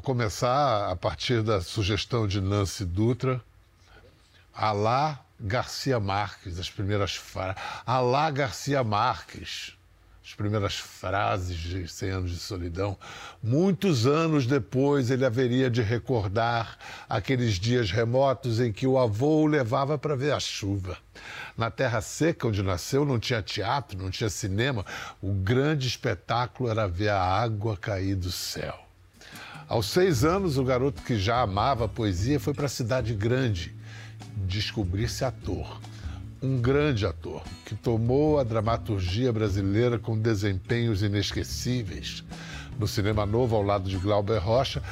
Vou começar a partir da sugestão de Nancy Dutra. Alá Garcia Marques, as primeiras frases. Alá Garcia Marques, as primeiras frases de 100 anos de solidão. Muitos anos depois ele haveria de recordar aqueles dias remotos em que o avô o levava para ver a chuva. Na terra seca onde nasceu não tinha teatro, não tinha cinema. O grande espetáculo era ver a água cair do céu. Aos seis anos, o garoto que já amava poesia foi para a cidade grande descobrir-se ator. Um grande ator que tomou a dramaturgia brasileira com desempenhos inesquecíveis. No Cinema Novo, ao lado de Glauber Rocha,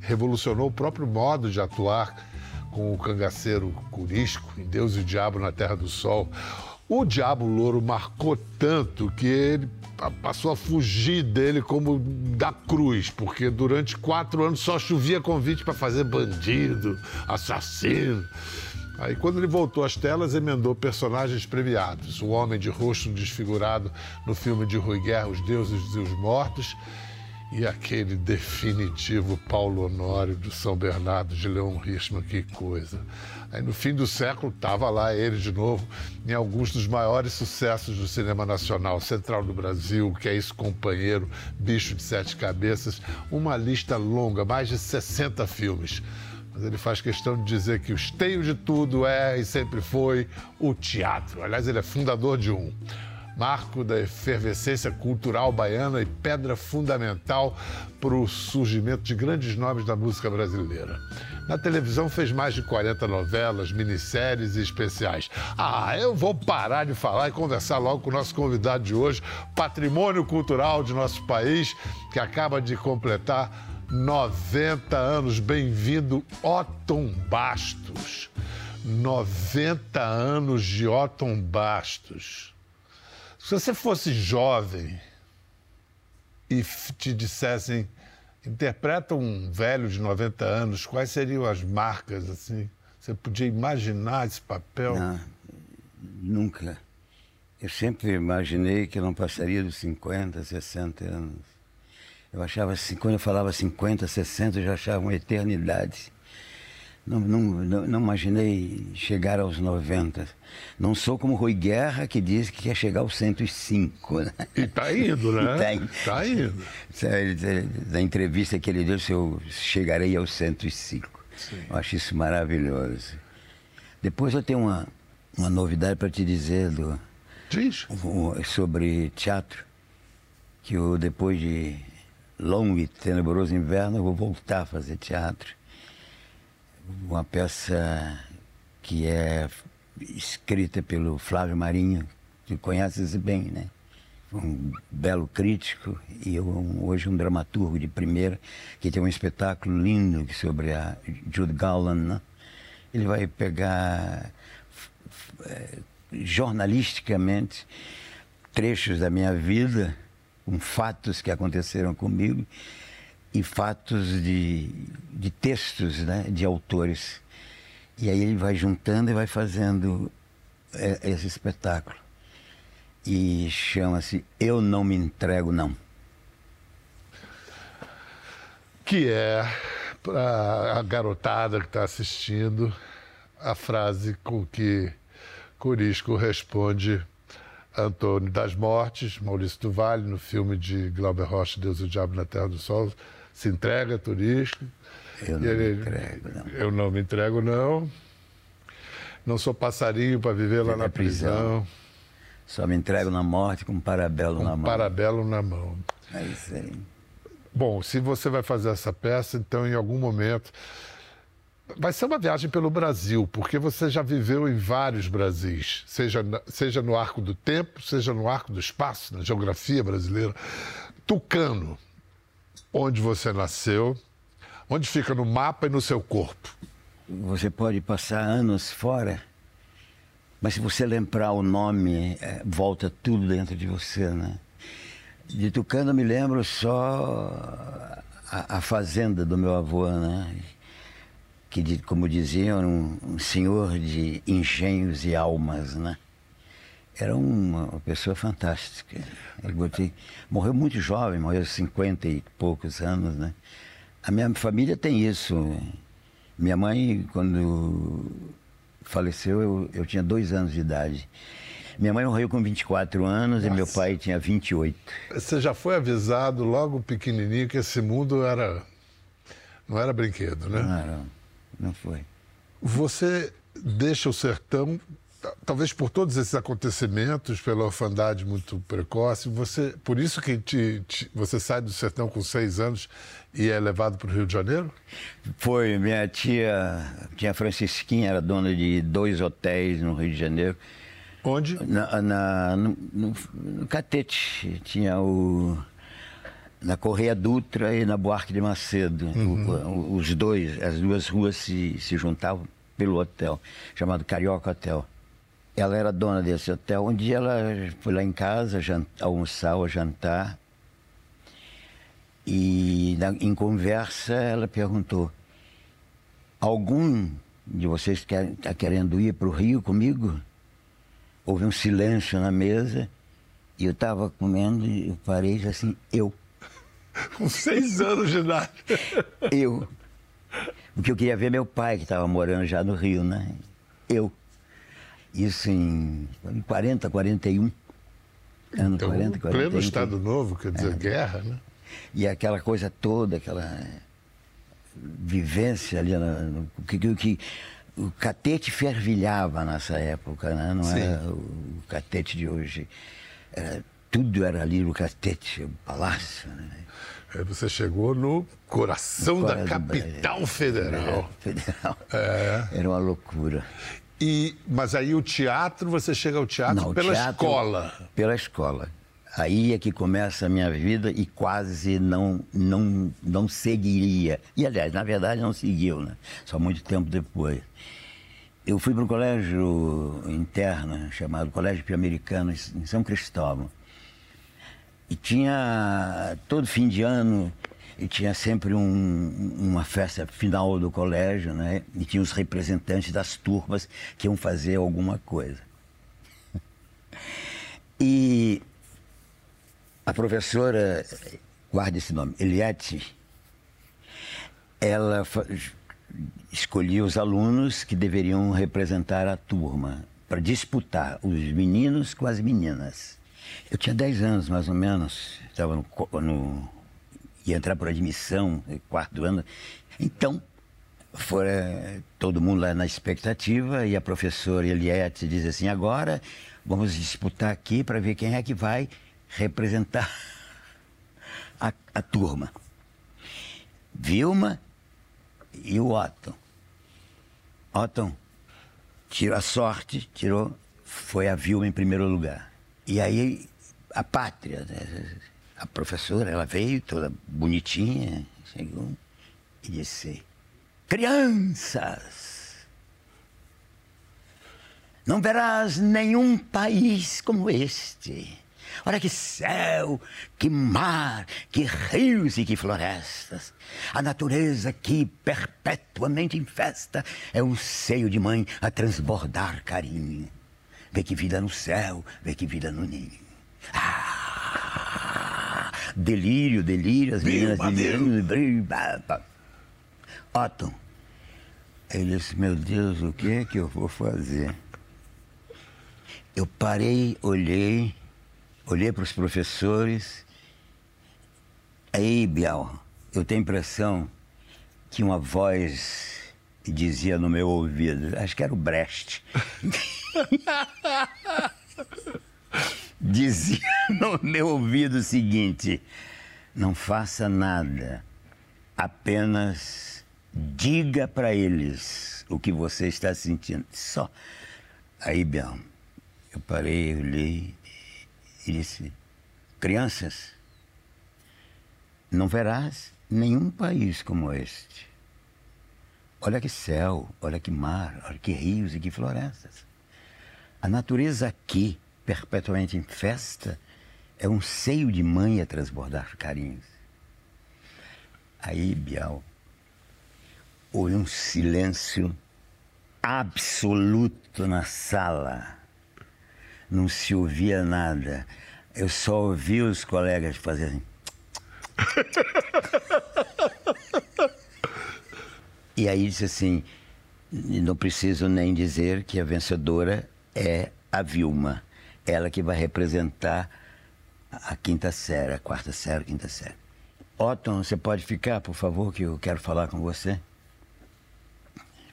revolucionou o próprio modo de atuar com o cangaceiro Curisco em Deus e o Diabo na Terra do Sol. O Diabo Louro marcou tanto que ele passou a fugir dele como da cruz, porque durante quatro anos só chovia convite para fazer bandido, assassino. Aí, quando ele voltou às telas, emendou personagens premiados. O Homem de Rosto Desfigurado no filme de Rui Guerra, Os Deuses e os Mortos, e aquele definitivo Paulo Honório do São Bernardo de Leão Richman, que coisa. Aí no fim do século estava lá ele de novo em alguns dos maiores sucessos do cinema nacional, Central do Brasil, Que é isso, Companheiro, Bicho de Sete Cabeças, uma lista longa, mais de 60 filmes. Mas ele faz questão de dizer que o esteio de tudo é e sempre foi o teatro. Aliás, ele é fundador de um marco da efervescência cultural baiana e pedra fundamental para o surgimento de grandes nomes da música brasileira. Na televisão fez mais de 40 novelas, minisséries e especiais. Ah, eu vou parar de falar e conversar logo com o nosso convidado de hoje, patrimônio cultural de nosso país, que acaba de completar 90 anos. Bem-vindo, Otton Bastos. 90 anos de Otton Bastos. Se você fosse jovem e te dissessem, interpreta um velho de 90 anos, quais seriam as marcas assim? Você podia imaginar esse papel? Não, nunca. Eu sempre imaginei que não passaria dos 50, 60 anos. Eu achava assim, quando eu falava 50, 60, eu já achava uma eternidade. Não, não, não, imaginei chegar aos 90. Não sou como Rui Guerra, que diz que quer chegar aos 105. Né? E está indo, né? Está tá indo. Da entrevista que ele deu, eu chegarei aos 105. Sim. Eu acho isso maravilhoso. Depois eu tenho uma, uma novidade para te dizer do, Diz. sobre teatro. Que eu, depois de longo e tenebroso inverno, eu vou voltar a fazer teatro uma peça que é escrita pelo Flávio Marinho, que conheces bem, né? Um belo crítico e um, hoje um dramaturgo de primeira, que tem um espetáculo lindo sobre a Jude Garland, né? Ele vai pegar é, jornalisticamente trechos da minha vida, com fatos que aconteceram comigo e fatos de, de textos né, de autores. E aí ele vai juntando e vai fazendo é, esse espetáculo. E chama-se Eu Não Me Entrego Não. Que é, para a garotada que está assistindo, a frase com que Corisco responde Antônio das Mortes, Maurício do Vale, no filme de Glauber Rocha, Deus e o Diabo na Terra do Sol, se entrega turístico. Eu não ele, me entrego, não. Eu não me entrego, não. Não sou passarinho para viver lá na prisão. prisão. Só me entrego na morte com um parabelo com na mão. parabelo na mão. É isso aí. Bom, se você vai fazer essa peça, então em algum momento vai ser uma viagem pelo Brasil, porque você já viveu em vários Brasis, seja, seja no arco do tempo, seja no arco do espaço, na geografia brasileira. Tucano, onde você nasceu, onde fica no mapa e no seu corpo. Você pode passar anos fora, mas se você lembrar o nome, é, volta tudo dentro de você, né? De Tucano me lembro só a, a, fazenda do meu avô, né? Que, como diziam, um, um senhor de engenhos e almas, né? Era uma pessoa fantástica. Botei, morreu muito jovem, morreu aos 50 e poucos anos, né? A minha família tem isso. Minha mãe, quando faleceu, eu, eu tinha dois anos de idade. Minha mãe morreu com 24 anos Nossa. e meu pai tinha 28. Você já foi avisado logo pequenininho que esse mundo era não era brinquedo, né? Não, não, não foi. Você deixa o sertão, talvez por todos esses acontecimentos, pela orfandade muito precoce, você, por isso que te, te, você sai do sertão com seis anos e é levado para o Rio de Janeiro? Foi. Minha tia, tia Francisquinha, era dona de dois hotéis no Rio de Janeiro. Onde? Na, na no, no, no, Catete. Tinha o. Na Correia Dutra e na Buarque de Macedo. Uhum. O, os dois, as duas ruas se, se juntavam pelo hotel, chamado Carioca Hotel. Ela era dona desse hotel. Um dia ela foi lá em casa jantar, almoçar ou jantar. E na, em conversa ela perguntou: Algum de vocês está querendo ir para o Rio comigo? Houve um silêncio na mesa e eu estava comendo e eu parei e disse assim: Eu. Com seis anos de idade. Eu. Porque eu queria ver meu pai, que estava morando já no Rio, né? Eu. Isso em 40, 41. Ano então, 40, 41. Pleno Estado Novo, quer dizer, é. guerra, né? E aquela coisa toda, aquela vivência ali, no, que, que, o catete fervilhava nessa época, né? não Sim. era o catete de hoje. Era, tudo era ali no catete, o palácio. Né? Você chegou no coração Fora da capital federal. É, federal. É. Era uma loucura. E, mas aí o teatro, você chega ao teatro Não, pela teatro, escola. Pela escola. Aí é que começa a minha vida e quase não, não, não seguiria. E, aliás, na verdade, não seguiu, né? Só muito tempo depois. Eu fui para um colégio interno, chamado Colégio Pio-Americano, em São Cristóvão. E tinha, todo fim de ano, e tinha sempre um, uma festa final do colégio, né? E tinha os representantes das turmas que iam fazer alguma coisa. E a professora, guarda esse nome, Eliette, ela escolhia os alunos que deveriam representar a turma para disputar os meninos com as meninas. Eu tinha 10 anos, mais ou menos, estava no, no, ia entrar por admissão, quarto ano. Então, foi todo mundo lá na expectativa e a professora Eliette diz assim, agora vamos disputar aqui para ver quem é que vai representar a, a turma. Vilma e o Otton. Otton tirou a sorte, tirou, foi a Vilma em primeiro lugar. E aí a pátria, né? A professora, ela veio toda bonitinha, chegou e disse: Crianças, não verás nenhum país como este Olha que céu, que mar, que rios e que florestas. A natureza que perpetuamente em festa é um seio de mãe a transbordar carinho. Vê que vida no céu, vê que vida no ninho. Delírio, delírio, as meninas delírio. Otton, ele disse, meu Deus, o que é que eu vou fazer? Eu parei, olhei olhei para os professores. Aí, Bial, eu tenho a impressão que uma voz dizia no meu ouvido, acho que era o Brecht. dizia no meu ouvido o seguinte: não faça nada, apenas diga para eles o que você está sentindo. Só. Aí, Bial, eu parei, olhei e disse: Crianças, não verás nenhum país como este. Olha que céu, olha que mar, olha que rios e que florestas. A natureza aqui, perpetuamente em festa, é um seio de mãe a transbordar carinhos. Aí, Bial, houve um silêncio absoluto na sala não se ouvia nada. Eu só ouvi os colegas fazerem. E aí disse assim, não preciso nem dizer que a vencedora é a Vilma. Ela que vai representar a quinta série, a quarta série, a quinta série. Otton, você pode ficar, por favor, que eu quero falar com você?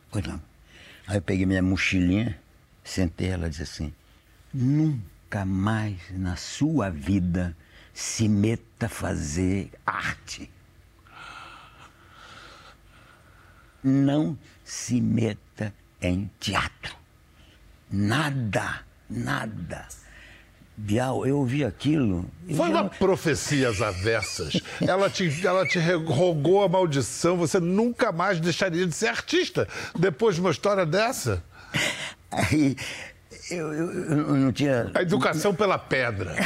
Pois não. Aí eu peguei minha mochilinha, sentei, ela disse assim, nunca mais na sua vida se meta a fazer arte. Não se meta em teatro. Nada, nada. Bial, eu ouvi aquilo. Foi já uma não- profecia às avessas. Ela te, ela te rogou a maldição. Você nunca mais deixaria de ser artista depois de uma história dessa. Aí eu, eu- eu não tinha. A educação pela pedra.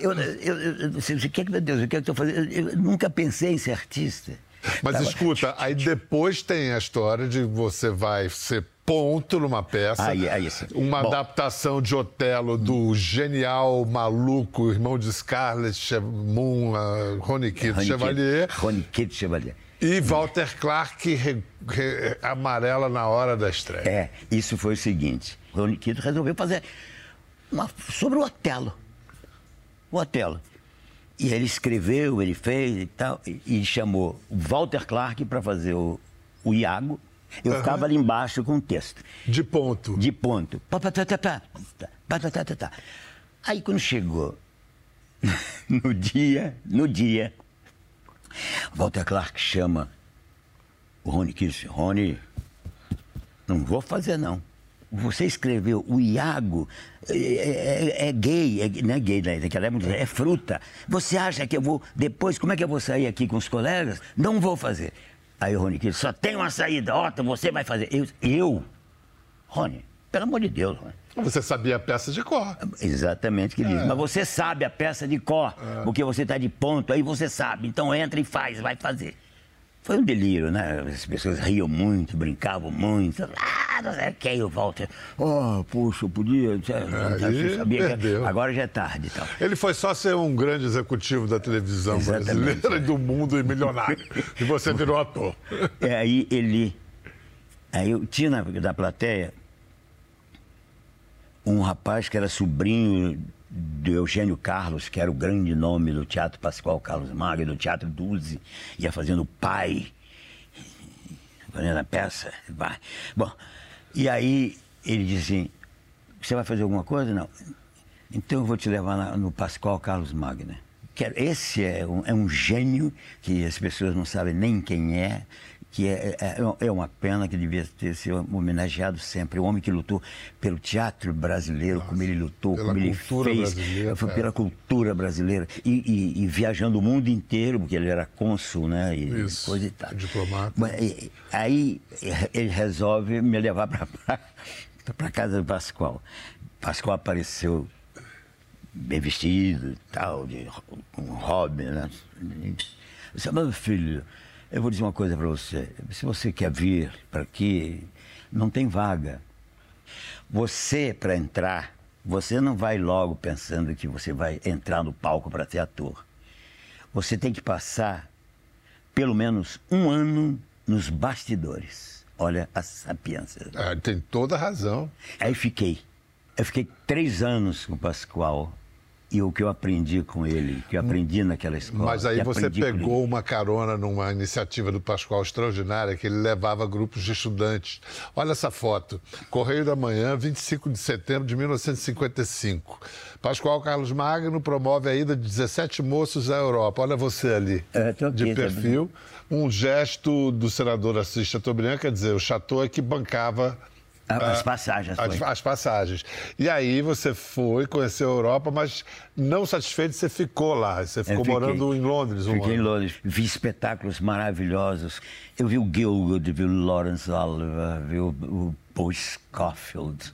Eu, eu, eu, eu, o que é que, meu Deus, o que é que eu estou fazendo? Eu, eu nunca pensei em ser artista. Mas Tava- escuta, aí depois tem a história de você vai ser ponto numa peça. Aí- aí sim. uma Bom. adaptação de Otelo do genial, maluco, irmão de Scarlett Che- Moon, uh, Rony Kid Rony Chevalier. Rony Kid Chevalier. E Walter Clark re- re- amarela na hora da estreia. É, isso foi o seguinte. Rony Kid resolveu fazer uma, sobre o Otelo. O Otelo. E ele escreveu, ele fez e tal, e, e chamou Walter Clark para fazer o, o Iago. Eu ficava ali embaixo com o texto. De ponto. de ponto. Pá, pá, tá, tá, tá, pá, tá, tá, tá. Aí quando chegou no dia, no dia, Walter Clark chama o Rony Kiss, Rony, não vou fazer não. Você escreveu o Iago é, é- é gay, é, não é gay, né? naquela época é fruta. Você acha que eu vou, depois, como é que eu vou sair aqui com os colegas? Não vou fazer. Aí o Rony Kiss, só tem uma saída, Otto, você vai fazer. Eu, eu Rony, pelo amor de Deus, Rony. Você sabia a peça de cor. Exatamente o que ele disse. Mas você sabe a peça de cor, porque você está de ponto, aí você sabe. Então entra e faz, vai fazer. Foi um delírio, né? As pessoas riam muito, brincavam muito. Ah, não sei o que, o Walter. Oh, puxa, eu podia. Aí eu sabia que agora já é tarde e tal. Ele foi só ser um grande executivo da televisão Exatamente. brasileira e do mundo e milionário. e você virou ator. É, aí ele. Aí eu tinha na, da plateia um rapaz que era sobrinho do Eugênio Carlos, que era o grande nome do Teatro Pascoal Carlos Magno, do Teatro Duze, ia fazendo o pai, fazendo a peça. Bom, e aí ele disse assim, você vai fazer alguma coisa? Não. Então eu vou te levar no Pascoal Carlos Magno. Esse é um, é um gênio que as pessoas não sabem nem quem é, que é, é, é uma pena que devia ter sido homenageado sempre. O homem que lutou pelo teatro brasileiro, como ele lutou, como ele fez, é. pela cultura brasileira e, e- e viajando o mundo inteiro, porque ele era cônsul, né? E Isso, coisa e tal. diplomata. Bom, e- Aí ele resolve me levar para casa do Pascoal. Pascoal apareceu bem vestido e tal, de, com um hobby, né? Eu disse, meu filho, eu vou dizer uma coisa para você. Se você quer vir para aqui, não tem vaga. Você, para entrar, você não vai logo pensando que você vai entrar no palco para ser ator. Você tem que passar pelo menos um ano nos bastidores. Olha a sapiência. Ah, tem toda a razão. Aí fiquei. Eu fiquei três anos com o Pascoal. E o que eu aprendi com ele, que eu aprendi naquela escola. Mas aí você pegou uma carona numa iniciativa do Pascoal extraordinária que ele levava grupos de estudantes. Olha essa foto. Correio da Manhã, 25 de setembro de 1955. Pascoal Carlos Magno promove a ida de 17 moços à Europa. Olha você ali, É, aqui, de perfil. Um gesto do senador Assis Chateaubriand, quer dizer, o Chateau é que bancava As ah, passagens. as, as passagens. E aí você foi, conheceu a Europa, mas não satisfeito, você ficou lá. Você ficou fiquei. morando em Londres um Fiquei em ano. Londres, vi espetáculos maravilhosos. Eu vi o Gilgood, vi o Lawrence Oliver, vi o, o Paul Scofield,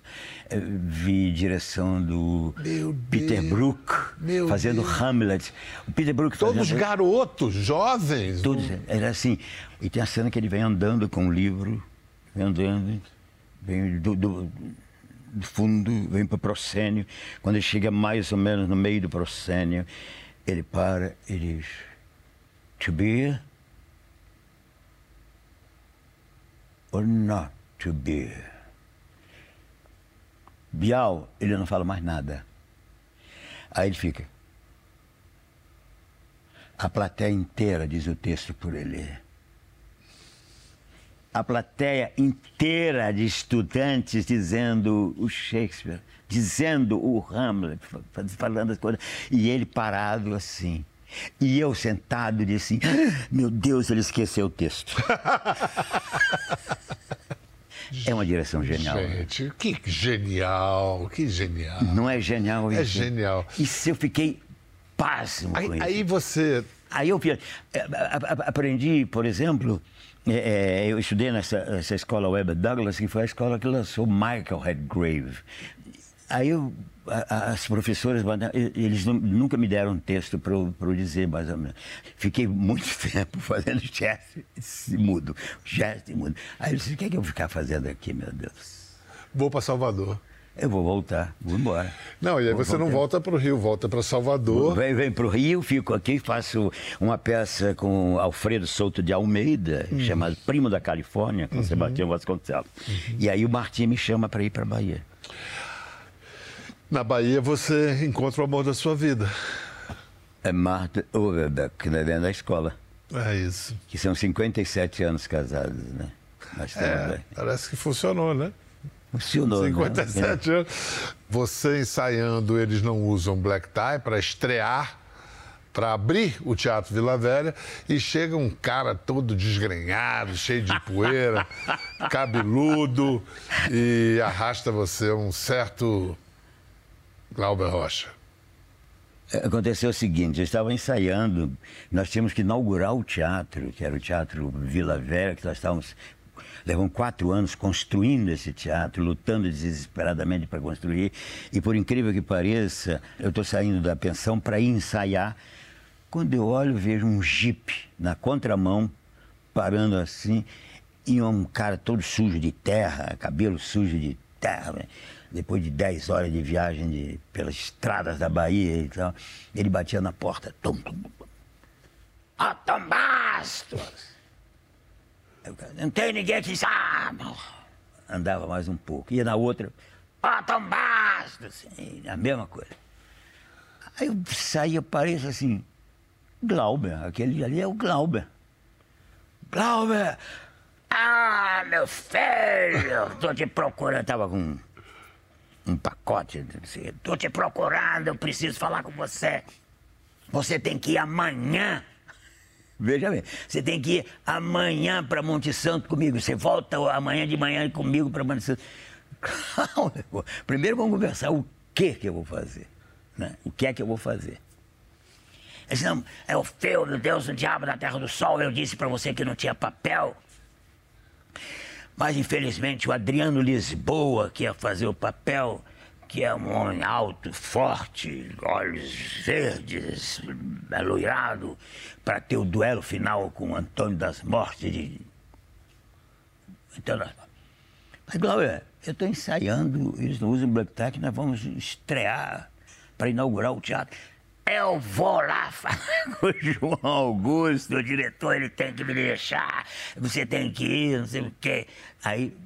eh, vi direção do Meu Peter Deus, Brook meu fazendo Deus. Hamlet. O Peter Brook Todos fazendo... garotos, jovens. Todos, era assim. E tem a cena que ele vem andando com o livro, vem andando, vem do, do- do fundo, vem para o proscênio. Quando ele chega mais ou menos no meio do proscênio, ele para e diz: To be or not to be. Bial, ele não fala mais nada. Aí ele fica. A plateia inteira diz o texto por ele. A plateia inteira de estudantes dizendo o Shakespeare, dizendo o Hamlet, falando as coisas. E ele parado assim. E eu sentado disse assim, ah, meu Deus, ele esqueceu o texto. é uma direção genial. Né? Gente, que genial, que genial. Não é genial isso? É genial. Isso eu fiquei pasmo aí, com isso. Aí você... Aí eu é, aprendi, por exemplo, é, é, eu estudei nessa, nessa escola Webber Douglas, que foi a escola que lançou Michael Redgrave. Aí eu, as professoras, eles nunca me deram um texto para eu dizer mais ou menos. Fiquei muito tempo fazendo gesto mudo, gesto mudo. Aí eu disse, o que é que eu vou ficar fazendo aqui, meu Deus? Vou para Salvador. Eu vou voltar, vou embora. Não, e aí vou você voltar. não volta para o Rio, volta para Salvador. Vem, vem para o Rio, fico aqui, faço uma peça com Alfredo Souto de Almeida, uhum. chamada Primo da Califórnia, com uhum. Sebastião Vasconcelos. Uhum. E aí o Martim me chama para ir para a Bahia. Na Bahia você encontra o amor da sua vida. É Marta Overbeck, né, dentro da escola. É isso. Que são 57 anos casados, né? É, parece que funcionou, né? Funcionou. 57 né? anos. Você ensaiando, eles não usam black tie para estrear, para abrir o Teatro Vila Velha, e chega um cara todo desgrenhado, cheio de poeira, cabeludo, e arrasta você um certo Glauber Rocha. Aconteceu o seguinte, eu estava ensaiando, nós tínhamos que inaugurar o teatro, que era o Teatro Vila Velha, que nós estávamos Levam quatro anos construindo esse teatro, lutando desesperadamente para construir. E por incrível que pareça, eu estou saindo da pensão para ir ensaiar. Quando eu olho, vejo um jipe na contramão, parando assim, e um cara todo sujo de terra, cabelo sujo de terra. Né? Depois de dez horas de viagem de, pelas estradas da Bahia e tal, ele batia na porta. Tum, tum, tum. Tom Bastos! Não tem ninguém que sabe. Andava mais um pouco. Ia na outra, ó, Tom Bastos, assim, a mesma coisa. Aí eu saía, pareço assim, Glauber, aquele ali é o Glauber. Glauber! Ah, meu filho, tô te procurando. Tava com um pacote, tô te procurando, eu preciso falar com você. Você tem que ir amanhã Veja bem, você tem que ir amanhã para Monte Santo comigo. Você volta amanhã de manhã comigo para Monte Santo. Primeiro vamos conversar o que que eu vou fazer. Né? O que é que eu vou fazer? Disse, não, é o filme, Deus, o diabo da terra do sol. Eu disse para você que não tinha papel. Mas infelizmente o Adriano Lisboa, que ia fazer o papel, que é um homem alto, forte, olhos verdes, aloirado, para ter o duelo final com Antônio das Mortes de. Então, mas, Glauber, eu estou ensaiando, eles não usam black tie, nós vamos estrear para inaugurar o teatro. Eu vou lá falar com o João Augusto, o diretor, ele tem que me deixar, você tem que ir, não sei o quê. Aí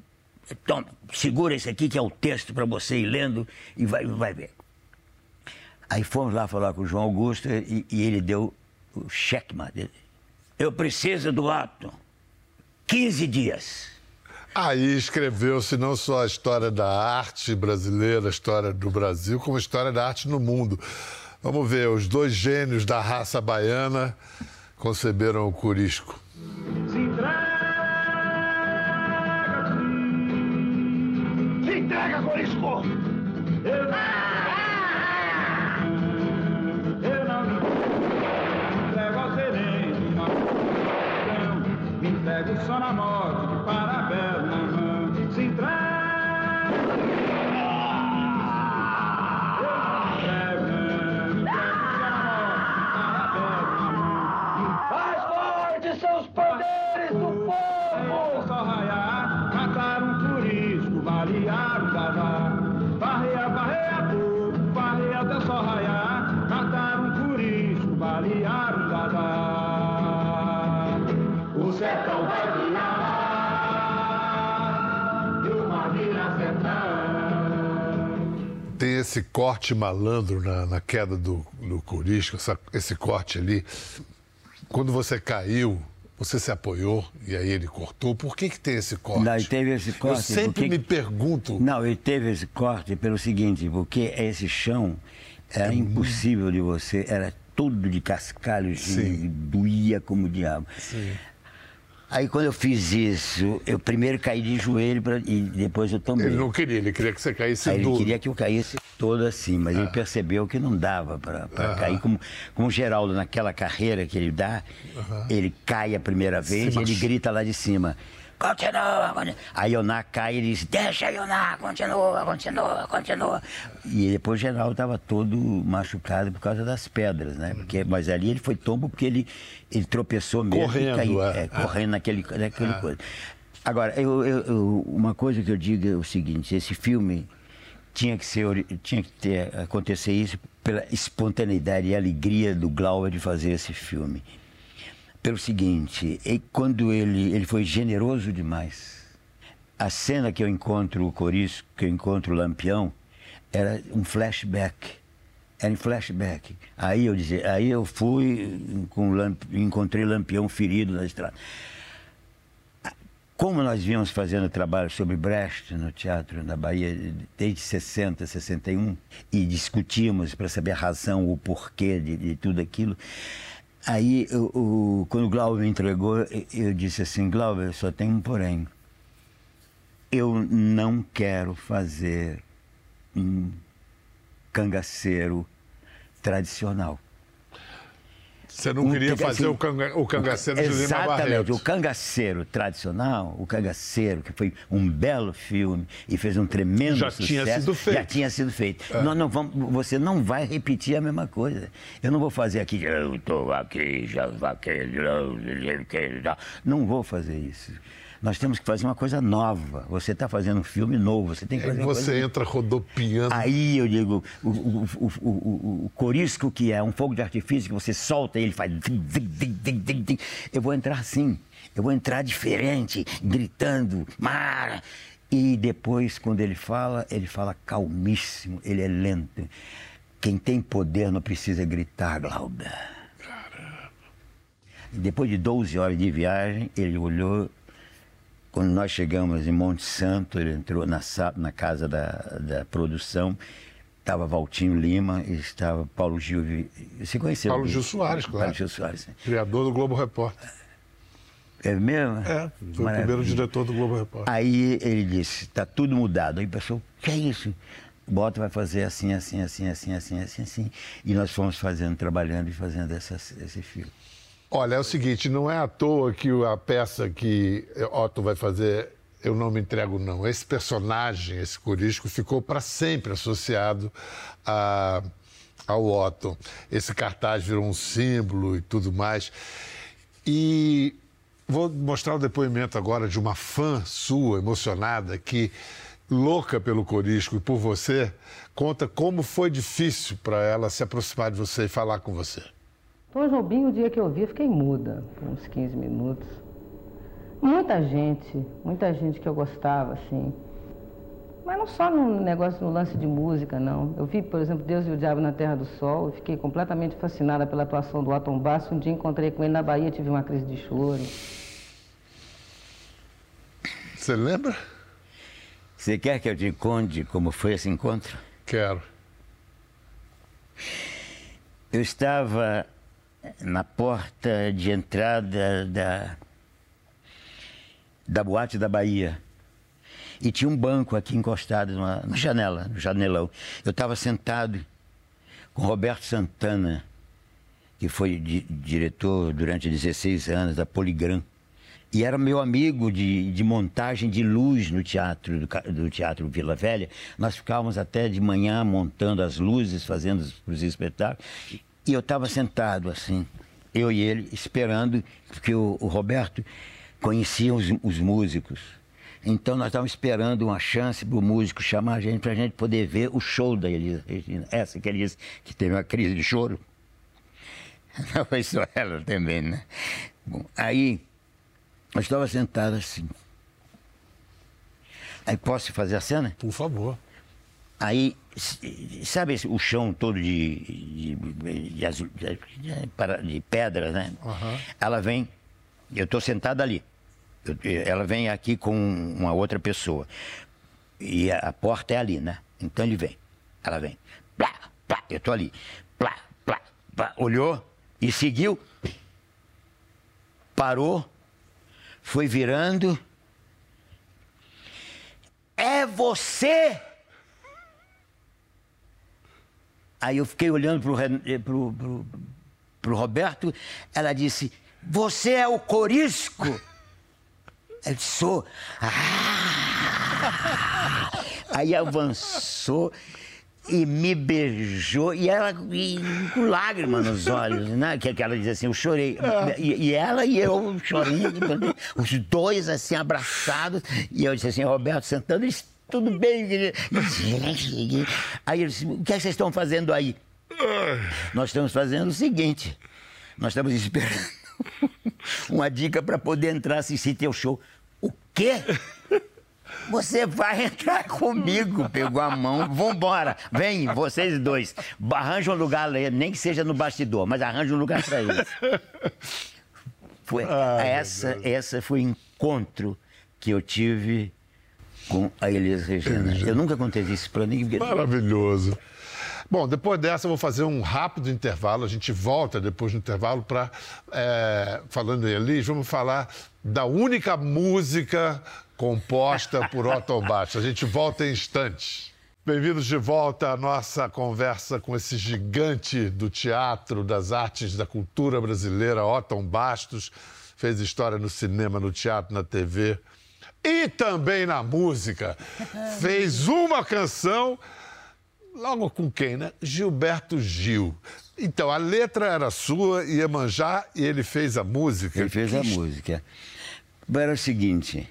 então, segura esse aqui que é o texto para você ir lendo e vai, vai ver. Aí fomos lá falar com o João Augusto e, e ele deu o checkmate. Eu preciso do ato. 15 dias. Aí escreveu-se não só a história da arte brasileira, a história do Brasil, como a história da arte no mundo. Vamos ver, os dois gênios da raça baiana conceberam o Curisco. Entrego tem esse corte malandro na, na queda do, do Corisco, essa- esse corte ali. Quando você caiu, você se apoiou e aí ele cortou. Por que, que tem esse corte? Não, e teve esse corte. Eu sempre porque- me pergunto. Não, ele teve esse corte pelo seguinte, porque esse chão era Uhum. impossível de você, era todo de cascalhos Sim. e doía como o diabo. Aí quando eu fiz isso, eu primeiro caí de joelho pra- e depois eu tomei. Ele não queria, ele queria que você caísse Aí ele queria que eu caísse todo assim, mas Ah. ele percebeu que não dava para cair. Como, como o Geraldo, naquela carreira que ele dá, ele cai a primeira vez e ele grita lá de cima. Continua, continua. Aí Ioná cai e diz, deixa Ioná, continua, continua, continua. E depois o Geraldo estava todo machucado por causa das pedras, né? Porque, mas ali ele foi tombo porque ele, ele tropeçou mesmo Correndo, e caiu. é. é, correndo naquele, naquele coisa. Agora, eu, eu- eu- uma coisa que eu digo é o seguinte, esse filme tinha que ser tinha que ter acontecer isso pela espontaneidade e alegria do Glauber de fazer esse filme pelo seguinte quando ele ele foi generoso demais a cena que eu encontro o Corisco que eu encontro o Lampião era um flashback era em flashback. Aí eu dizia aí eu fui com Lamp- encontrei Lampião ferido na estrada. Como nós vínhamos fazendo trabalho sobre Brecht no teatro na Bahia desde 60, 61 e discutimos para saber a razão, o porquê de, de tudo aquilo, aí o, o- quando o Glauber entregou, eu- eu disse assim, Glauber, só tem um porém. Eu não quero fazer um cangaceiro tradicional. Você não queria canga- fazer assim, o, canga, o cangaceiro de Lima Exatamente, Barreto. o cangaceiro tradicional, o cangaceiro, que foi um belo filme e fez um tremendo Já sucesso. tinha sido feito. É. Já tinha sido feito. Nós não vamos, você não vai repetir a mesma coisa. Eu não vou fazer aqui, eu estou aqui, já vaqueiro, não vou fazer isso. Nós temos que fazer uma coisa nova. Você está fazendo um filme novo, você tem que Aí fazer uma você coisa entra rodopiando. Aí eu digo, o, o, o, o, corisco que é um fogo de artifício que você solta e ele faz. Eu vou entrar assim, eu vou entrar diferente, gritando, Mara. E depois, quando ele fala, ele fala calmíssimo, ele é lento. Quem tem poder não precisa gritar, Glauber. Depois de 12 horas de viagem, ele olhou. Quando nós chegamos em Monte Santo, ele entrou na, na casa da, da produção. Estava Valtinho Lima e estava Paulo Gil. Você conheceu? Paulo Gil Soares, claro. Paulo Gil Soares. né? Criador do Globo Repórter. É mesmo? É, foi o Maravilha. primeiro diretor do Globo Repórter. Aí ele disse, está tudo mudado. Aí o pessoal, que é isso? Bota vai fazer assim, assim, assim, assim, assim, assim, assim. E nós fomos fazendo, trabalhando e fazendo essa, esse filme. Olha, é o seguinte, não é à toa que a peça que Otto vai fazer Eu Não Me Entrego Não. Esse personagem, esse corisco, ficou para sempre associado a, ao Otto. Esse cartaz virou um símbolo e tudo mais. E vou mostrar o depoimento agora de uma fã sua, emocionada, que, louca pelo corisco e por você, conta como foi difícil para ela se aproximar de você e falar com você. Tom Jobim, o dia que eu vi, eu fiquei muda por uns 15 minutos. Muita gente, muita gente que eu gostava, assim. Mas não só no negócio, no lance de música, não. Eu vi, por exemplo, Deus e o Diabo na Terra do Sol, e fiquei completamente fascinada pela atuação do Atom Basso. Um dia encontrei com ele na Bahia, tive uma crise de choro. Você lembra? Você quer que eu te conte como foi esse encontro? Quero. Eu estava na porta de entrada da, da Boate da Bahia. E tinha um banco aqui encostado numa, janela, no janelão. Eu estava sentado com Roberto Santana, que foi di- diretor durante 16 anos da Poligram. E era meu amigo de, de montagem de luz no teatro, do, do Teatro Vila Velha. Nós ficávamos até de manhã montando as luzes, fazendo os, os espetáculos. E eu estava sentado assim, eu e ele, esperando, porque o, o Roberto conhecia os, os músicos. Então nós estávamos esperando uma chance para o músico chamar a gente, para a gente poder ver o show da Elisa Regina. Essa que ele disse que teve uma crise de choro. Não foi só ela também, né? Bom, aí eu estava sentado assim. Aí posso fazer a cena? Por favor. Aí, sabe o chão todo de, de, de, azul- de- pedra, né? Ela vem, eu estou sentado ali. Eu- ela vem aqui com uma outra pessoa. E a, a porta é ali, né? Então ele vem. Ela vem. Plá, plá, eu estou ali. Plá, plá, plá. Olhou e seguiu. Parou. Foi virando. É você! Aí eu fiquei olhando pro, Ren- eh, Roberto, ela disse, você é o Corisco? Eu disse, sou. Ah! Aí avançou e me beijou, e ela e com lágrimas nos olhos, né? Que, que ela dizia assim, eu chorei. E, e ela e eu chorando, os dois assim abraçados, e eu disse assim, Roberto sentando, eles, tudo bem. Aí ele disse, o que é que vocês estão fazendo aí? Nós estamos fazendo o seguinte, nós estamos esperando uma dica para poder entrar assistir teu show. O quê? Você vai entrar comigo. Pegou a mão, vambora. Vem, vocês dois. Arranja um lugar, nem que seja no bastidor, mas arranja um lugar para eles. Foi, essa, essa foi o encontro que eu tive com a Elis Regina. Eu nunca contei isso para ninguém. Maravilhoso. Bom, depois dessa eu vou fazer um rápido intervalo. A gente volta depois do intervalo para, falando em Elis, vamos falar da única música composta por Otto Bastos. A gente volta em instantes. Bem-vindos de volta à nossa conversa com esse gigante do teatro, das artes, da cultura brasileira, Otto Bastos. Fez história no cinema, no teatro, na TV e também na música. Fez uma canção Logo com quem, né? Gilberto Gil. Então, a letra era sua, Iemanjá, e ele fez a música. Ele fez a música. Era o seguinte.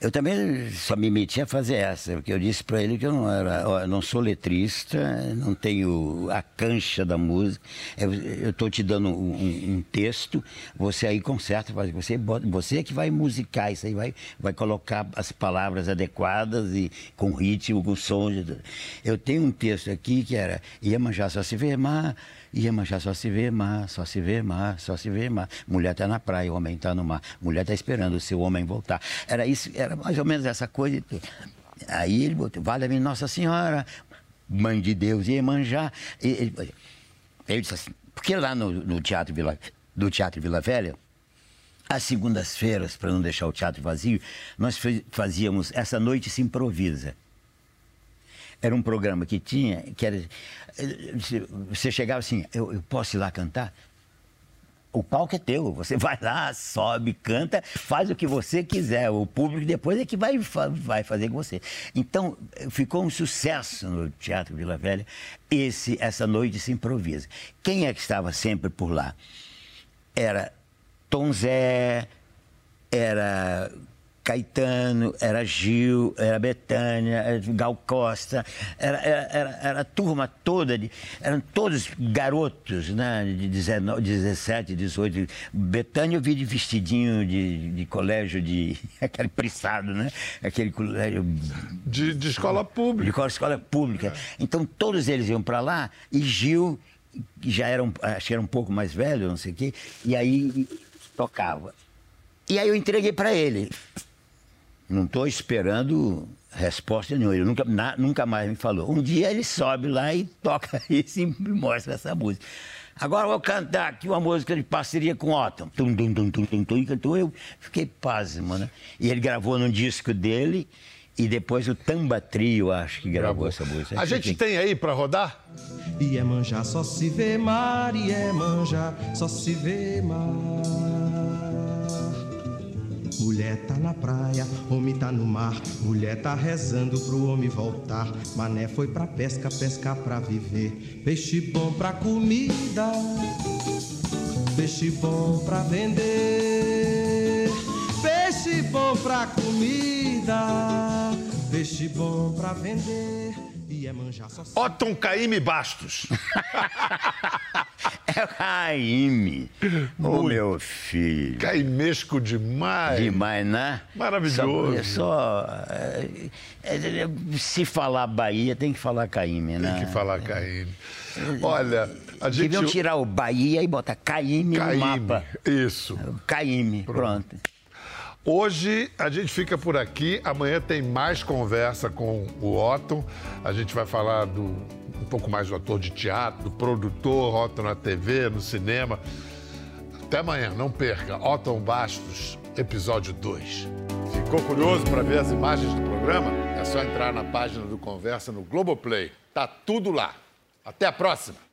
Eu também só me meti a fazer essa, porque eu disse para ele que eu não era, não sou letrista, não tenho a cancha da música. Eu estou te dando um, um- texto, você aí conserta, você você é que vai musicar isso aí, vai, vai colocar as palavras adequadas e com ritmo, com som. Eu tenho um texto aqui que era Iemanjá só se vê mar, Iemanjá só se vê mar, só se vê mar, só se vê mar. Mulher está na praia, o homem está no mar. Mulher está esperando o seu homem voltar. Era isso, era mais ou menos essa coisa. Aí ele botou, vale-me Nossa Senhora, Mãe de Deus, Iemanjá. E Ele, ele disse assim, porque lá no, no teatro Vila, do Teatro Vila Velha, às segundas-feiras, para não deixar o teatro vazio, nós fazíamos Essa Noite Se Improvisa. Era um programa que tinha, que era. Você- chegava assim, eu, eu posso ir lá cantar? O palco é teu, você vai lá, sobe, canta, faz o que você quiser. O público depois é que vai, vai fazer com você. Então, ficou um sucesso no Teatro Vila Velha esse, essa noite se improvisa. Quem é que estava sempre por lá? Era Tom Zé, era Caetano, era Gil, era Betânia, era Gal Costa, era, era, era, era a turma toda, de, eram todos garotos, né, de 19, 17, 18. Betânia eu vi de vestidinho de, de colégio, de aquele prissado, né? Aquele colégio De, de escola de pública. qual escola pública. Então todos eles iam para lá e Gil, que já era um, acho que era um pouco mais velho, não sei o quê, e aí tocava. E aí eu entreguei para ele. Não estou esperando resposta nenhuma. Ele nunca, na- nunca mais me falou. Um dia ele sobe lá e toca isso e me mostra essa música. Agora eu vou cantar aqui uma música de parceria com Otton. Tum, tum, tum, tum, tum, tum, e cantou. Eu fiquei pasmo, né? E ele gravou num disco dele e depois o Tamba Trio, acho que gravou essa música. A gente tem aí para rodar? Iemanjá só se vê mar, Iemanjá só se vê mar. Mulher tá na praia, homem tá no mar. Mulher tá rezando pro homem voltar. Mané foi pra pesca, pescar pra viver. Peixe bom pra comida, peixe bom pra vender. Peixe bom pra comida, peixe bom pra vender. Iemanjá só se Otton Caíme Bastos. Caíme. Ô, meu filho. Caimesco demais. Demais, né? Maravilhoso. Só, só, é, é, se falar Bahia, tem que falar Caíme, né? Tem que falar Caíme. Olha, a gente. Deviam tirar o Bahia e botar Caíme, no mapa. Isso. Caíme, pronto. Hoje a gente fica por aqui. Amanhã tem mais conversa com o Otton. A gente vai falar do, um pouco mais do ator de teatro, produtor, Otton na TV, no cinema. Até amanhã, não perca. Otton Bastos, episódio 2. Ficou curioso para ver as imagens do programa? É só entrar na página do Conversa no Globoplay. Tá tudo lá. Até a próxima!